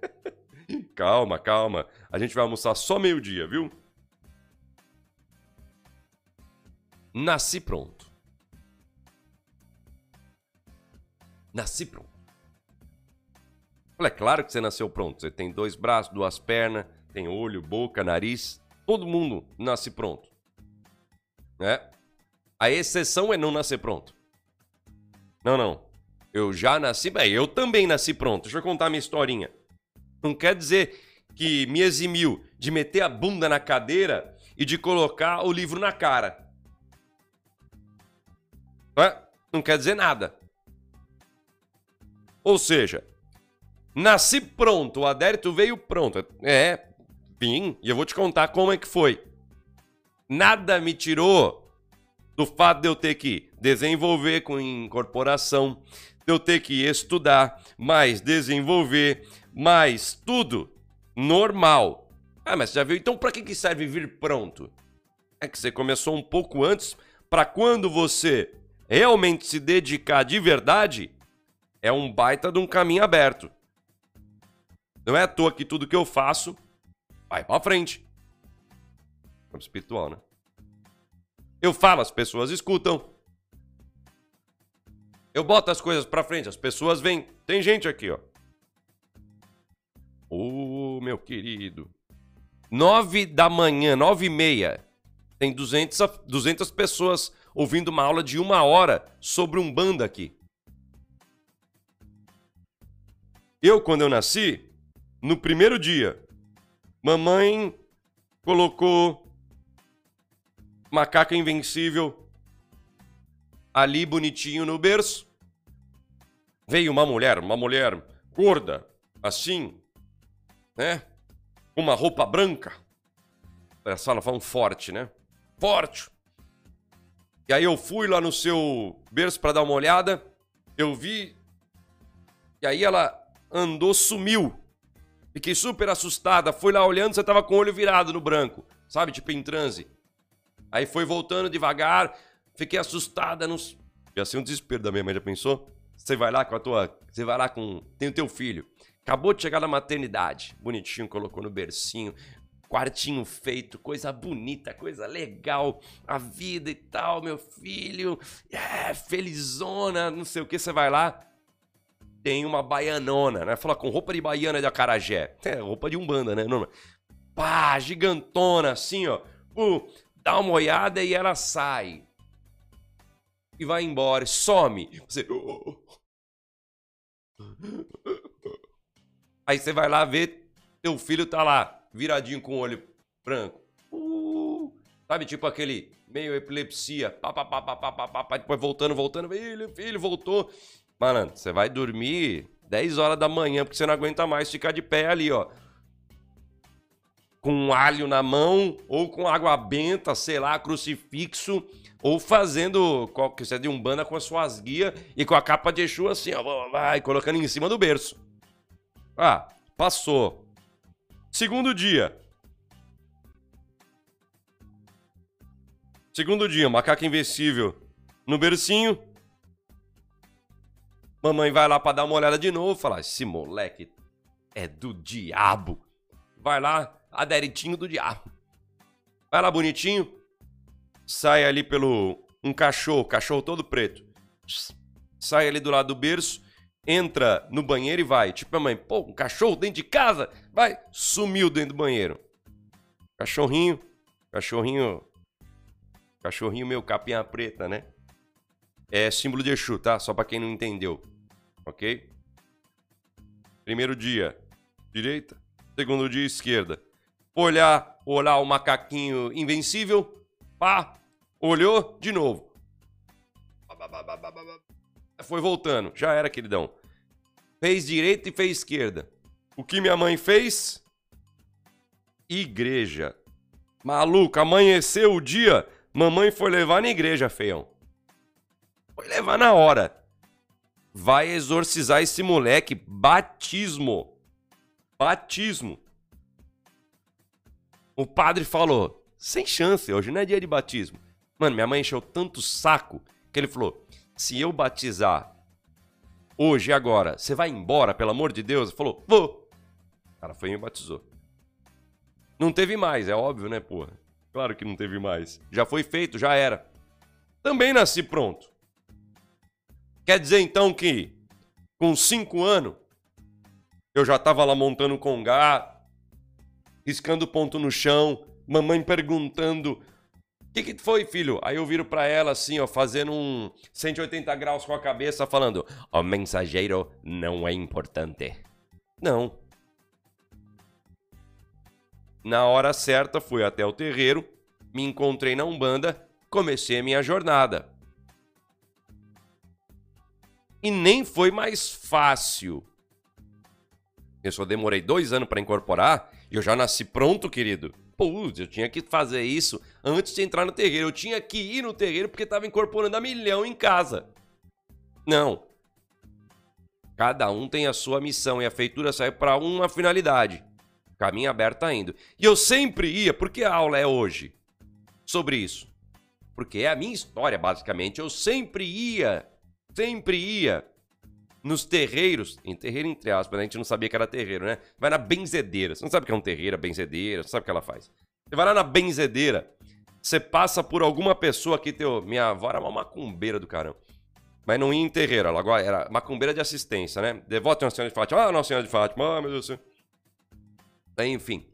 S1: (laughs) calma, calma. A gente vai almoçar só meio-dia, viu? Nasci pronto. Nasci pronto. É claro que você nasceu pronto. Você tem dois braços, duas pernas, tem olho, boca, nariz, todo mundo nasce pronto. Né? A exceção é não nascer pronto. Não, não. Eu já nasci, bem, eu também nasci pronto. Deixa eu contar minha historinha. Não quer dizer que me eximiu de meter a bunda na cadeira e de colocar o livro na cara. Não quer dizer nada. Ou seja, nasci pronto, o adérito veio pronto. É, Vim, e eu vou te contar como é que foi. Nada me tirou do fato de eu ter que desenvolver com incorporação, de eu ter que estudar, mais desenvolver, mais tudo normal. Ah, mas já viu? Então para que, que serve vir pronto? É que você começou um pouco antes para quando você realmente se dedicar de verdade, é um baita de um caminho aberto. Não é à toa que tudo que eu faço vai pra frente. Campo espiritual, né? Eu falo, as pessoas escutam. Eu boto as coisas pra frente, as pessoas vêm. Tem gente aqui, ó. Ô, oh, meu querido. Nove da manhã, nove e meia. Tem 200, 200 pessoas ouvindo uma aula de uma hora sobre um banda aqui. Eu, quando eu nasci, no primeiro dia, Mamãe colocou macaca invencível ali bonitinho no berço. Veio uma mulher, uma mulher gorda, assim, né? Uma roupa branca. Essa fala, falam forte, né? Forte. E aí eu fui lá no seu berço para dar uma olhada. Eu vi. E aí ela andou, sumiu. Fiquei super assustada. Fui lá olhando, você tava com o olho virado no branco. Sabe? Tipo em transe. Aí foi voltando devagar, fiquei assustada, não... ia ser um desespero da minha mãe, já pensou? Você vai lá com a tua, você vai lá com, tem o teu filho, acabou de chegar da maternidade, bonitinho, colocou no bercinho, quartinho feito, coisa bonita, coisa legal, a vida e tal, meu filho, é, felizona, não sei o que, você vai lá, tem uma baianona, né? Fala com roupa de baiana de acarajé. É, roupa de umbanda, né? Normal. Pá, gigantona, assim, ó. Uh, dá uma olhada e ela sai. E vai embora, some. Você... (laughs) Aí você vai lá ver, teu filho tá lá, viradinho com o olho branco. Uh, sabe, tipo aquele meio epilepsia. Pá, pá, pá, pá, pá, pá, pá, depois voltando, voltando. Filho, filho, voltou. Malandro, você vai dormir 10 horas da manhã porque você não aguenta mais ficar de pé ali, ó. Com um alho na mão, ou com água benta, sei lá, crucifixo, ou fazendo, que você é de umbanda com as suas guias e com a capa de Exu assim, ó, vai, colocando em cima do berço. Ah, passou. Segundo dia. Segundo dia, macaco invencível no bercinho, Mamãe vai lá para dar uma olhada de novo, falar: esse moleque é do diabo. Vai lá, aderitinho do diabo. Vai lá bonitinho, sai ali pelo um cachorro, cachorro todo preto. Sai ali do lado do berço, entra no banheiro e vai. Tipo, a mãe, pô, um cachorro dentro de casa? Vai, sumiu dentro do banheiro. Cachorrinho, cachorrinho, cachorrinho meu, capinha preta, né? É símbolo de Exu, tá? Só para quem não entendeu ok? Primeiro dia, direita. Segundo dia, esquerda. Olhar, olhar o macaquinho invencível. Pá, olhou de novo. Foi voltando, já era, queridão. Fez direita e fez esquerda. O que minha mãe fez? Igreja. Maluco, amanheceu o dia, mamãe foi levar na igreja, feião. Foi levar na hora vai exorcizar esse moleque. Batismo. Batismo. O padre falou: sem chance, hoje não é dia de batismo. Mano, minha mãe encheu tanto saco que ele falou: se eu batizar hoje e agora, você vai embora, pelo amor de Deus? Ele falou: vou. O cara foi e me batizou. Não teve mais, é óbvio, né, porra? Claro que não teve mais. Já foi feito, já era. Também nasci pronto. Quer dizer então que com cinco anos eu já estava lá montando congá, riscando ponto no chão, mamãe perguntando: "O que, que foi, filho?" Aí eu viro para ela assim, ó, fazendo um 180 graus com a cabeça, falando: "O mensageiro não é importante." Não. Na hora certa, fui até o terreiro, me encontrei na Umbanda, comecei a minha jornada e nem foi mais fácil. Eu só demorei dois anos para incorporar e eu já nasci pronto, querido. Putz, eu tinha que fazer isso antes de entrar no terreiro. Eu tinha que ir no terreiro porque estava incorporando a milhão em casa. Não. Cada um tem a sua missão e a feitura sai para uma finalidade. Caminho aberto tá indo. E eu sempre ia, porque a aula é hoje sobre isso. Porque é a minha história, basicamente. Eu sempre ia sempre ia nos terreiros, em terreiro entre aspas, né? a gente não sabia que era terreiro, né? Vai na benzedeira. Você não sabe o que é um terreiro, a benzedeira, você sabe o que ela faz. Você vai lá na benzedeira, você passa por alguma pessoa que teu. Minha avó era uma macumbeira do caramba. Mas não ia em terreiro, ela agora era macumbeira de assistência, né? Devoto Nossa Senhora de Fátima. Ah, Nossa Senhora de Fátima, ah, meu Deus do céu. Enfim.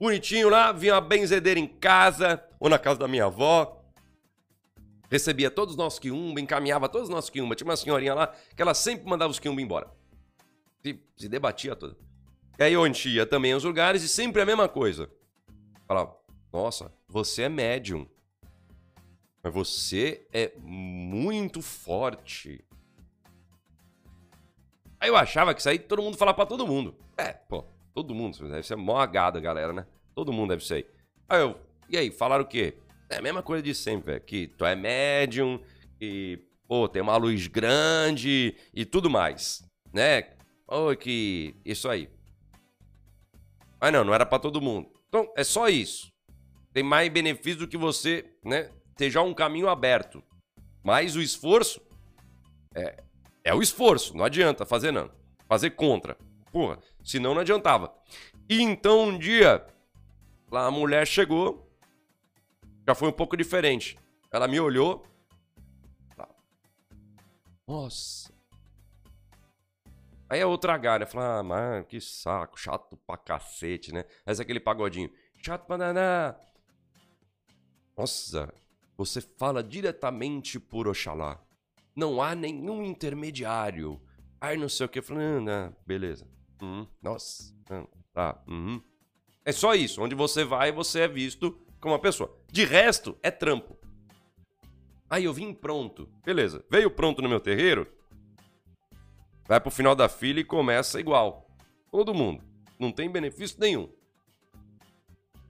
S1: Bonitinho lá, vinha uma benzedeira em casa, ou na casa da minha avó recebia todos os nossos quiumba, encaminhava todos os nossos quiumba. Tinha uma senhorinha lá que ela sempre mandava os quiumba embora. Se, se debatia toda. E aí eu enchia também os lugares e sempre a mesma coisa. Falava, nossa, você é médium. Mas você é muito forte. Aí eu achava que isso aí todo mundo falava pra todo mundo. É, pô, todo mundo. Deve ser mó agada, galera, né? Todo mundo deve ser. Aí eu, e aí, falaram o quê? É a mesma coisa de sempre, velho. Que tu é médium, e, pô, tem uma luz grande e tudo mais, né? Pô, que. Isso aí. Mas não, não era para todo mundo. Então, é só isso. Tem mais benefício do que você, né, ter já um caminho aberto. Mas o esforço é, é o esforço, não adianta fazer não. Fazer contra. Porra, senão não adiantava. E então um dia, lá a mulher chegou, já foi um pouco diferente. Ela me olhou. Nossa. Aí a outra galha fala, ah, mano, que saco, chato pra cacete, né? Esse é aquele pagodinho. Chato pra danar. Nossa, você fala diretamente por Oxalá. Não há nenhum intermediário. Aí não sei o que. Falando, ah, beleza. Uhum, nossa, tá. Uhum. É só isso. Onde você vai, você é visto como uma pessoa. De resto, é trampo. Aí eu vim pronto. Beleza. Veio pronto no meu terreiro. Vai pro final da fila e começa igual. Todo mundo. Não tem benefício nenhum.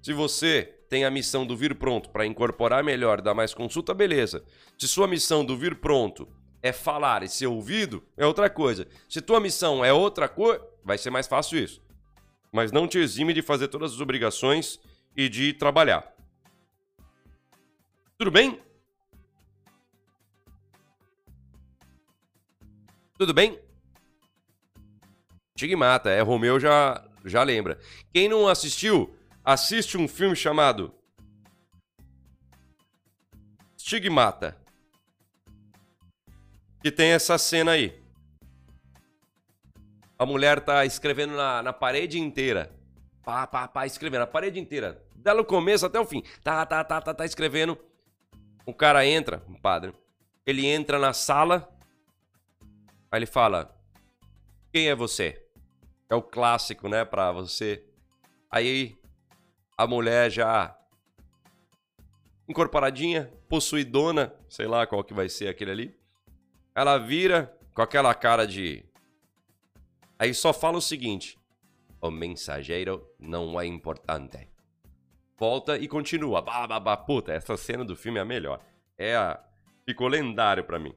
S1: Se você tem a missão do vir pronto para incorporar melhor, dar mais consulta, beleza. Se sua missão do vir pronto é falar e ser ouvido, é outra coisa. Se tua missão é outra coisa, vai ser mais fácil isso. Mas não te exime de fazer todas as obrigações e de trabalhar. Tudo bem? Tudo bem? Tigmata, é Romeu já já lembra. Quem não assistiu, assiste um filme chamado Stigmata. Que tem essa cena aí. A mulher tá escrevendo na, na parede inteira. Pá, pá, pá, escrevendo. A parede inteira. Dela começo até o fim. Tá, tá, tá, tá, tá escrevendo. O cara entra, o padre. Ele entra na sala. Aí ele fala: Quem é você? É o clássico, né, pra você. Aí a mulher já incorporadinha, possuidona, sei lá qual que vai ser aquele ali. Ela vira com aquela cara de. Aí só fala o seguinte: o mensageiro não é importante. Volta e continua. Bah, bah, bah. Puta, essa cena do filme é a melhor. É a. Ficou lendário para mim.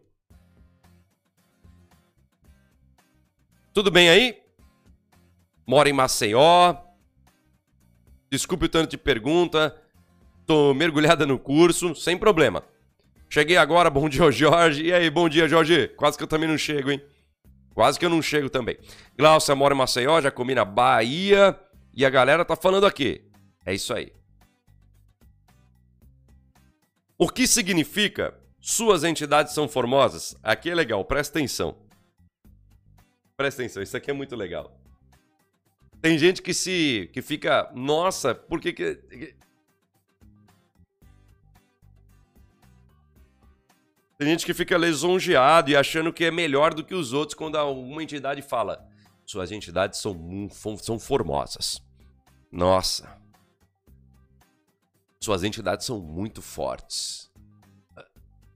S1: Tudo bem aí? Mora em Maceió, Desculpe o tanto de pergunta. Tô mergulhada no curso, sem problema. Cheguei agora, bom dia, Jorge. E aí, bom dia, Jorge. Quase que eu também não chego, hein? Quase que eu não chego também. Glaucia mora em Maceió, já comi na Bahia. E a galera tá falando aqui. É isso aí. O que significa suas entidades são formosas? Aqui é legal, presta atenção. Presta atenção, isso aqui é muito legal. Tem gente que se. que fica. Nossa, por que que. Tem gente que fica lisonjeado e achando que é melhor do que os outros quando alguma entidade fala. Suas entidades são, são formosas. Nossa. Suas entidades são muito fortes.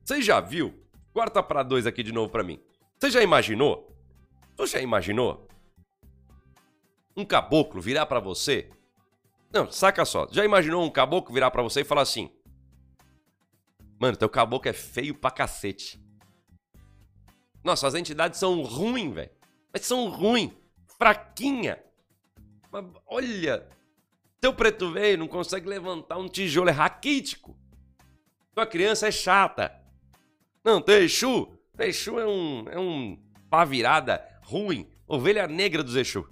S1: Você já viu? Corta para dois aqui de novo para mim. Você já imaginou? Você já imaginou um caboclo virar para você. Não, saca só. Já imaginou um caboclo virar para você e falar assim: Mano, teu caboclo é feio pra cacete. Nossa, as entidades são ruins, velho. Mas são ruins. Fraquinha. Mas, olha. Teu preto velho não consegue levantar um tijolo, é raquítico. Tua criança é chata. Não, Teixu. Teixu é um, é um pá virada ruim. Ovelha negra do Exu.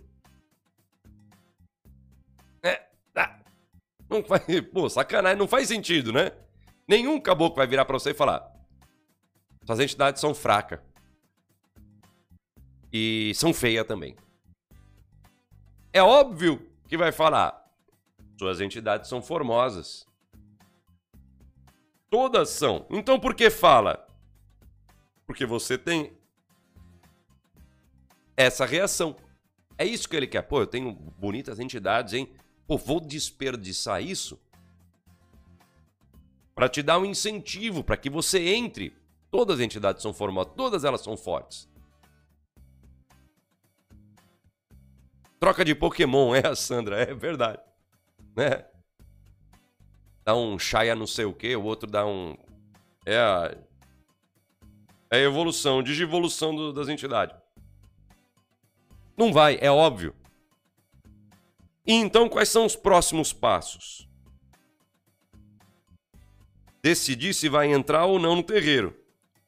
S1: Não faz, pô, sacanagem, não faz sentido, né? Nenhum caboclo vai virar para você e falar: suas entidades são fracas. E são feias também. É óbvio que vai falar: suas entidades são formosas. Todas são. Então por que fala? Porque você tem essa reação. É isso que ele quer. Pô, eu tenho bonitas entidades, hein? Pô, vou desperdiçar isso para te dar um incentivo para que você entre. Todas as entidades são formosas, todas elas são fortes. Troca de Pokémon, (laughs) é a Sandra, é verdade. Né? Dá um Shaya não sei o que, o outro dá um. É a. É a evolução, digivolução do, das entidades. Não vai, é óbvio. E então, quais são os próximos passos? decidir se vai entrar ou não no terreiro.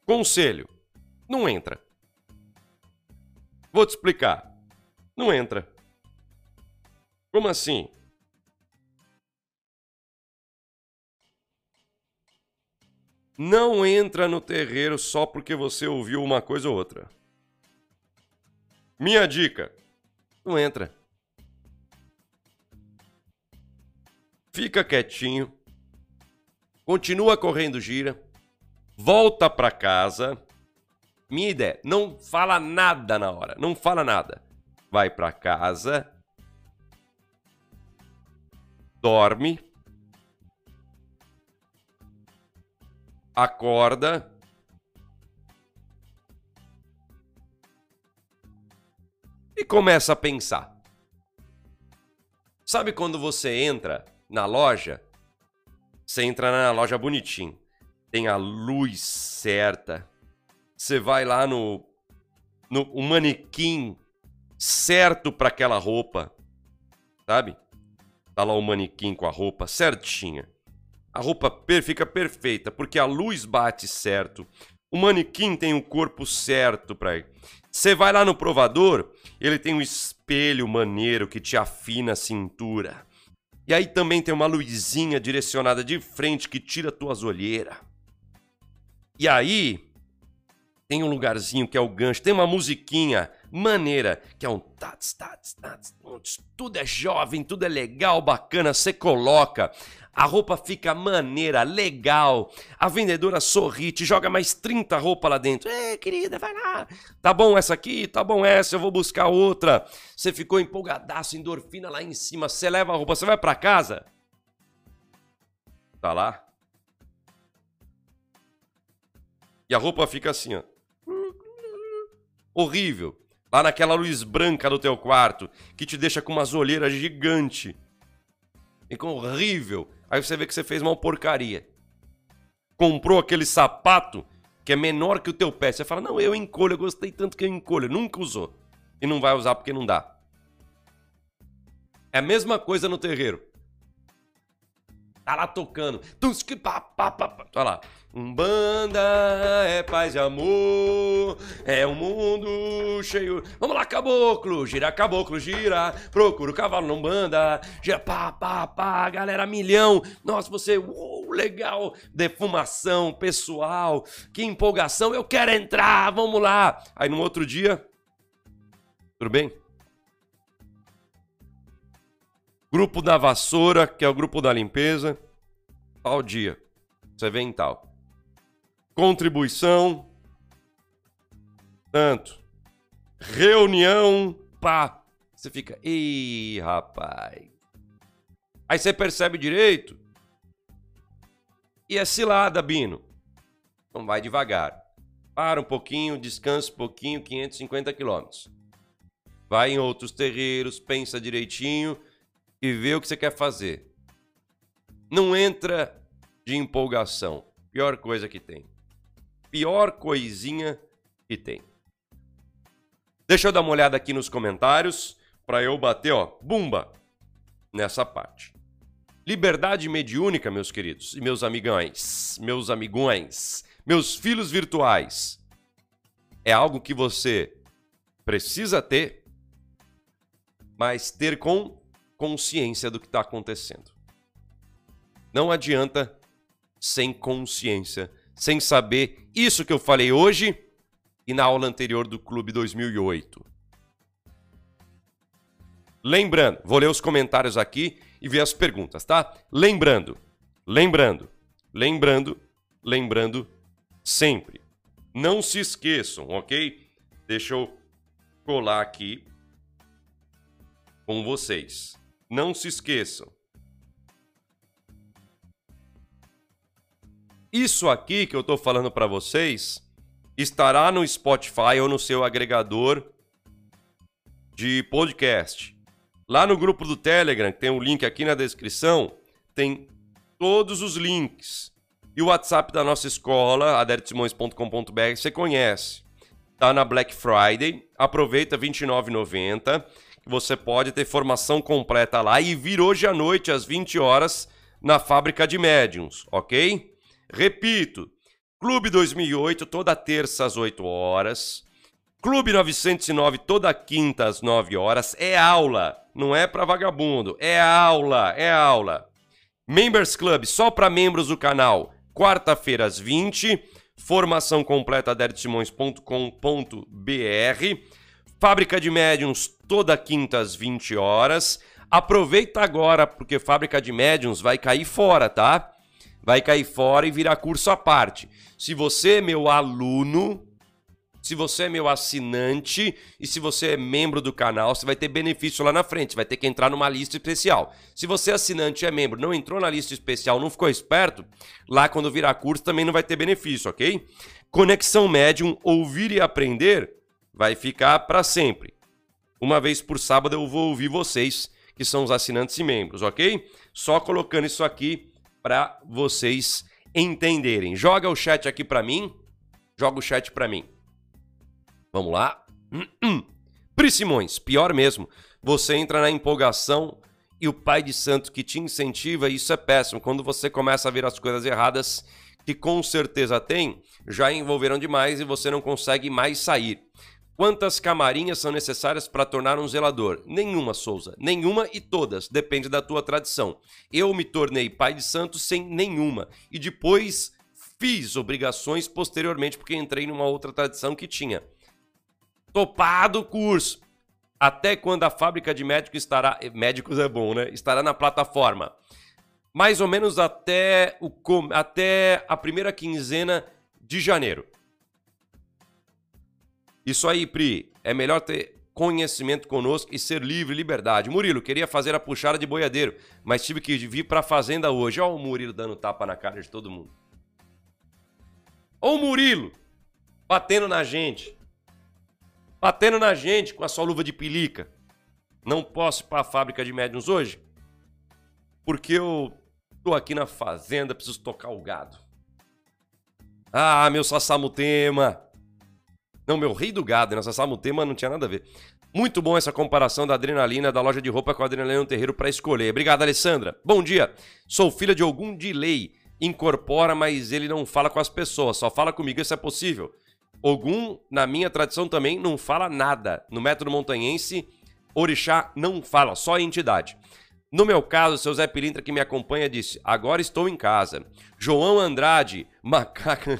S1: Conselho: não entra. Vou te explicar. Não entra. Como assim? Não entra no terreiro só porque você ouviu uma coisa ou outra. Minha dica: não entra. Fica quietinho. Continua correndo gira. Volta para casa. Minha ideia, não fala nada na hora, não fala nada. Vai para casa. Dorme acorda. E começa a pensar. Sabe quando você entra na loja? Você entra na loja bonitinho. Tem a luz certa. Você vai lá no no um manequim certo para aquela roupa. Sabe? Tá lá o manequim com a roupa certinha a roupa per fica perfeita, porque a luz bate certo. O manequim tem o corpo certo para ir. Você vai lá no provador, ele tem um espelho maneiro que te afina a cintura. E aí também tem uma luzinha direcionada de frente que tira tuas olheiras. E aí tem um lugarzinho que é o gancho, tem uma musiquinha maneira, que é um tats, tats, tats, tudo é jovem, tudo é legal, bacana, você coloca. A roupa fica maneira, legal. A vendedora sorri, te joga mais 30 roupas lá dentro. Ei, querida, vai lá. Tá bom essa aqui? Tá bom essa, eu vou buscar outra. Você ficou empolgadaço, endorfina lá em cima. Você leva a roupa, você vai para casa? Tá lá? E a roupa fica assim, ó. Horrível. Lá naquela luz branca do teu quarto, que te deixa com umas olheiras gigante. Fica horrível. Aí você vê que você fez uma porcaria. Comprou aquele sapato que é menor que o teu pé. Você fala, não, eu encolho, eu gostei tanto que eu encolho. Nunca usou. E não vai usar porque não dá. É a mesma coisa no terreiro. Tá lá tocando. Olha lá. Umbanda é paz e amor, é um mundo cheio. Vamos lá, caboclo, gira caboclo, gira. Procura o cavalo não banda. Gira pá, pá, pá, galera, milhão. Nossa, você, uh, legal. Defumação, pessoal, que empolgação. Eu quero entrar, vamos lá. Aí no outro dia, tudo bem? Grupo da vassoura, que é o grupo da limpeza. Tal dia. Você vem em tal contribuição, tanto, reunião, pá. Você fica, ih, rapaz. Aí você percebe direito. E é cilada, Bino. Então vai devagar. Para um pouquinho, descansa um pouquinho, 550 quilômetros. Vai em outros terreiros, pensa direitinho e vê o que você quer fazer. Não entra de empolgação. Pior coisa que tem pior coisinha que tem. Deixa eu dar uma olhada aqui nos comentários para eu bater, ó, bumba, nessa parte. Liberdade mediúnica, meus queridos e meus amigões, meus amigões, meus filhos virtuais, é algo que você precisa ter, mas ter com consciência do que está acontecendo. Não adianta sem consciência sem saber isso que eu falei hoje e na aula anterior do Clube 2008. Lembrando, vou ler os comentários aqui e ver as perguntas, tá? Lembrando, lembrando, lembrando, lembrando sempre. Não se esqueçam, ok? Deixa eu colar aqui com vocês. Não se esqueçam. Isso aqui que eu estou falando para vocês estará no Spotify ou no seu agregador de podcast. Lá no grupo do Telegram, que tem o um link aqui na descrição, tem todos os links. E o WhatsApp da nossa escola, adertsimões.com.br, você conhece. Tá na Black Friday, aproveita R$ 29,90, que você pode ter formação completa lá e vir hoje à noite às 20 horas na fábrica de médiums, ok? Repito, Clube 2008 toda terça às 8 horas. Clube 909 toda quinta às 9 horas. É aula, não é para vagabundo. É aula, é aula. Members Club só para membros do canal. Quarta-feira às 20. Formação completa dertsimões.com.br. Fábrica de Médiuns toda quinta às 20 horas. Aproveita agora porque Fábrica de Médiuns vai cair fora, tá? Vai cair fora e virar curso à parte. Se você é meu aluno, se você é meu assinante e se você é membro do canal, você vai ter benefício lá na frente, vai ter que entrar numa lista especial. Se você é assinante e é membro, não entrou na lista especial, não ficou esperto, lá quando virar curso também não vai ter benefício, ok? Conexão Médium, ouvir e aprender, vai ficar para sempre. Uma vez por sábado eu vou ouvir vocês, que são os assinantes e membros, ok? Só colocando isso aqui para vocês entenderem. Joga o chat aqui para mim. Joga o chat para mim. Vamos lá. Pri Simões, pior mesmo. Você entra na empolgação e o pai de santo que te incentiva, isso é péssimo. Quando você começa a ver as coisas erradas, que com certeza tem, já envolveram demais e você não consegue mais sair. Quantas camarinhas são necessárias para tornar um zelador? Nenhuma, Souza. Nenhuma e todas. Depende da tua tradição. Eu me tornei pai de santo sem nenhuma. E depois fiz obrigações posteriormente, porque entrei numa outra tradição que tinha. Topado o curso. Até quando a fábrica de médicos estará. Médicos é bom, né? Estará na plataforma. Mais ou menos até, o, até a primeira quinzena de janeiro. Isso aí, Pri. É melhor ter conhecimento conosco e ser livre, liberdade. Murilo, queria fazer a puxada de boiadeiro, mas tive que vir para a fazenda hoje. Olha o Murilo dando tapa na cara de todo mundo. Olha o Murilo batendo na gente. Batendo na gente com a sua luva de pelica. Não posso ir para a fábrica de médiums hoje? Porque eu tô aqui na fazenda, preciso tocar o gado. Ah, meu Sassamutema. Não, meu rei do gado, nessa Samutema não tinha nada a ver. Muito bom essa comparação da adrenalina da loja de roupa com a adrenalina no terreiro para escolher. Obrigado, Alessandra. Bom dia. Sou filha de algum delay. Incorpora, mas ele não fala com as pessoas, só fala comigo. Isso é possível? Ogum, na minha tradição também, não fala nada. No método montanhense, orixá não fala, só a entidade. No meu caso, seu Zé Pilintra que me acompanha disse: Agora estou em casa. João Andrade, (laughs) macaco.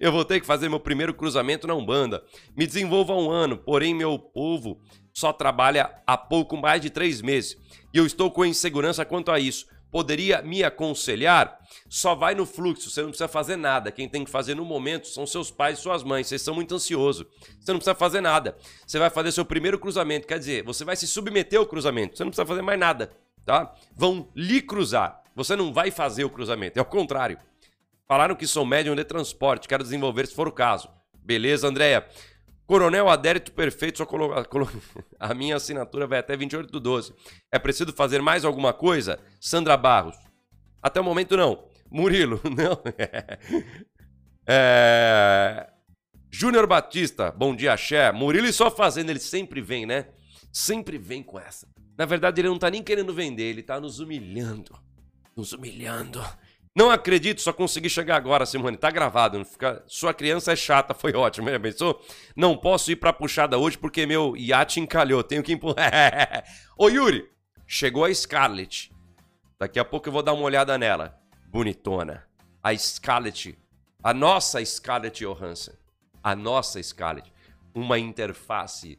S1: eu vou ter que fazer meu primeiro cruzamento na Umbanda. Me desenvolvo há um ano, porém meu povo só trabalha há pouco mais de três meses. E eu estou com insegurança quanto a isso poderia me aconselhar, só vai no fluxo, você não precisa fazer nada. Quem tem que fazer no momento são seus pais e suas mães. Vocês são muito ansiosos. Você não precisa fazer nada. Você vai fazer seu primeiro cruzamento, quer dizer, você vai se submeter ao cruzamento. Você não precisa fazer mais nada, tá? Vão lhe cruzar. Você não vai fazer o cruzamento, é o contrário. Falaram que sou médium de transporte, quero desenvolver se for o caso. Beleza, Andréia? Coronel Adérito Perfeito, só (laughs) colo... a minha assinatura vai até 28 do 12. É preciso fazer mais alguma coisa? Sandra Barros. Até o momento não. Murilo, (laughs) não. (laughs) é... Júnior Batista, bom dia, Xé. Murilo e só fazendo, ele sempre vem, né? Sempre vem com essa. Na verdade, ele não tá nem querendo vender, ele tá nos humilhando. Nos humilhando. Não acredito, só consegui chegar agora, Simone. Tá gravado. Fica... Sua criança é chata, foi (laughs) ótimo. Já pensou? Não posso ir pra puxada hoje porque meu iate encalhou. Tenho que empurrar. (laughs) Ô, Yuri, chegou a Scarlett. Daqui a pouco eu vou dar uma olhada nela. Bonitona. A Scarlett. A nossa Scarlett Johansson. A nossa Scarlett. Uma interface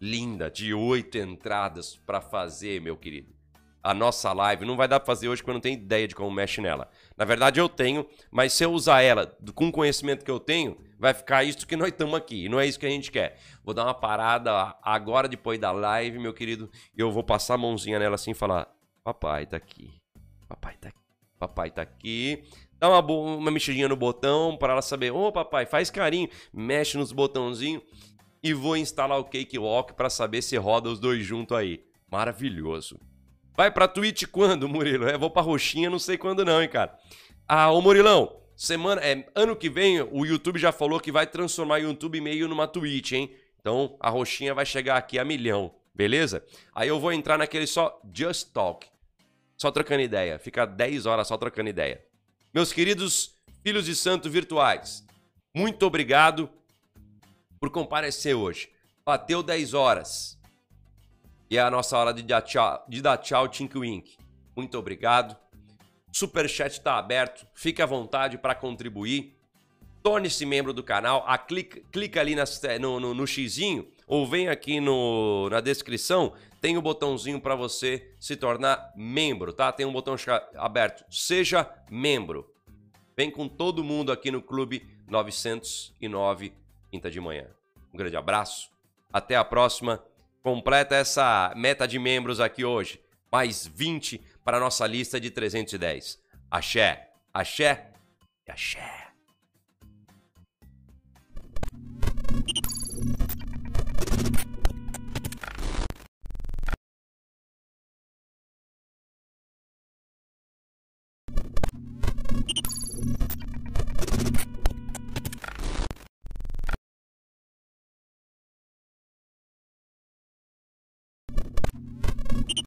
S1: linda de oito entradas para fazer, meu querido a nossa live. Não vai dar pra fazer hoje porque eu não tenho ideia de como mexe nela. Na verdade, eu tenho, mas se eu usar ela com o conhecimento que eu tenho, vai ficar isso que nós estamos aqui. E não é isso que a gente quer. Vou dar uma parada agora, depois da live, meu querido. Eu vou passar a mãozinha nela assim e falar: Papai tá aqui. Papai tá aqui. Papai tá aqui. Dá uma, uma mexidinha no botão para ela saber: Ô, oh, papai, faz carinho. Mexe nos botãozinhos. E vou instalar o Cakewalk para saber se roda os dois juntos aí. Maravilhoso. Vai pra Twitch quando, Murilo? É, vou pra roxinha, não sei quando não, hein, cara. Ah, ô Murilão, semana, é, ano que vem o YouTube já falou que vai transformar o YouTube meio numa Twitch, hein? Então a roxinha vai chegar aqui a milhão, beleza? Aí eu vou entrar naquele só Just Talk. Só trocando ideia. Fica 10 horas só trocando ideia. Meus queridos filhos de santo virtuais, muito obrigado por comparecer hoje. Bateu 10 horas. E é a nossa hora de dar tchau, de dar tchau Tink Wink. Muito obrigado. Superchat está aberto. Fique à vontade para contribuir. Torne-se membro do canal. A clica, clica ali nas, no, no, no xizinho ou vem aqui no, na descrição. Tem o um botãozinho para você se tornar membro, tá? Tem um botão aberto. Seja membro. Vem com todo mundo aqui no Clube 909, quinta de manhã. Um grande abraço. Até a próxima. Completa essa meta de membros aqui hoje. Mais 20 para a nossa lista de 310. Axé, axé e axé.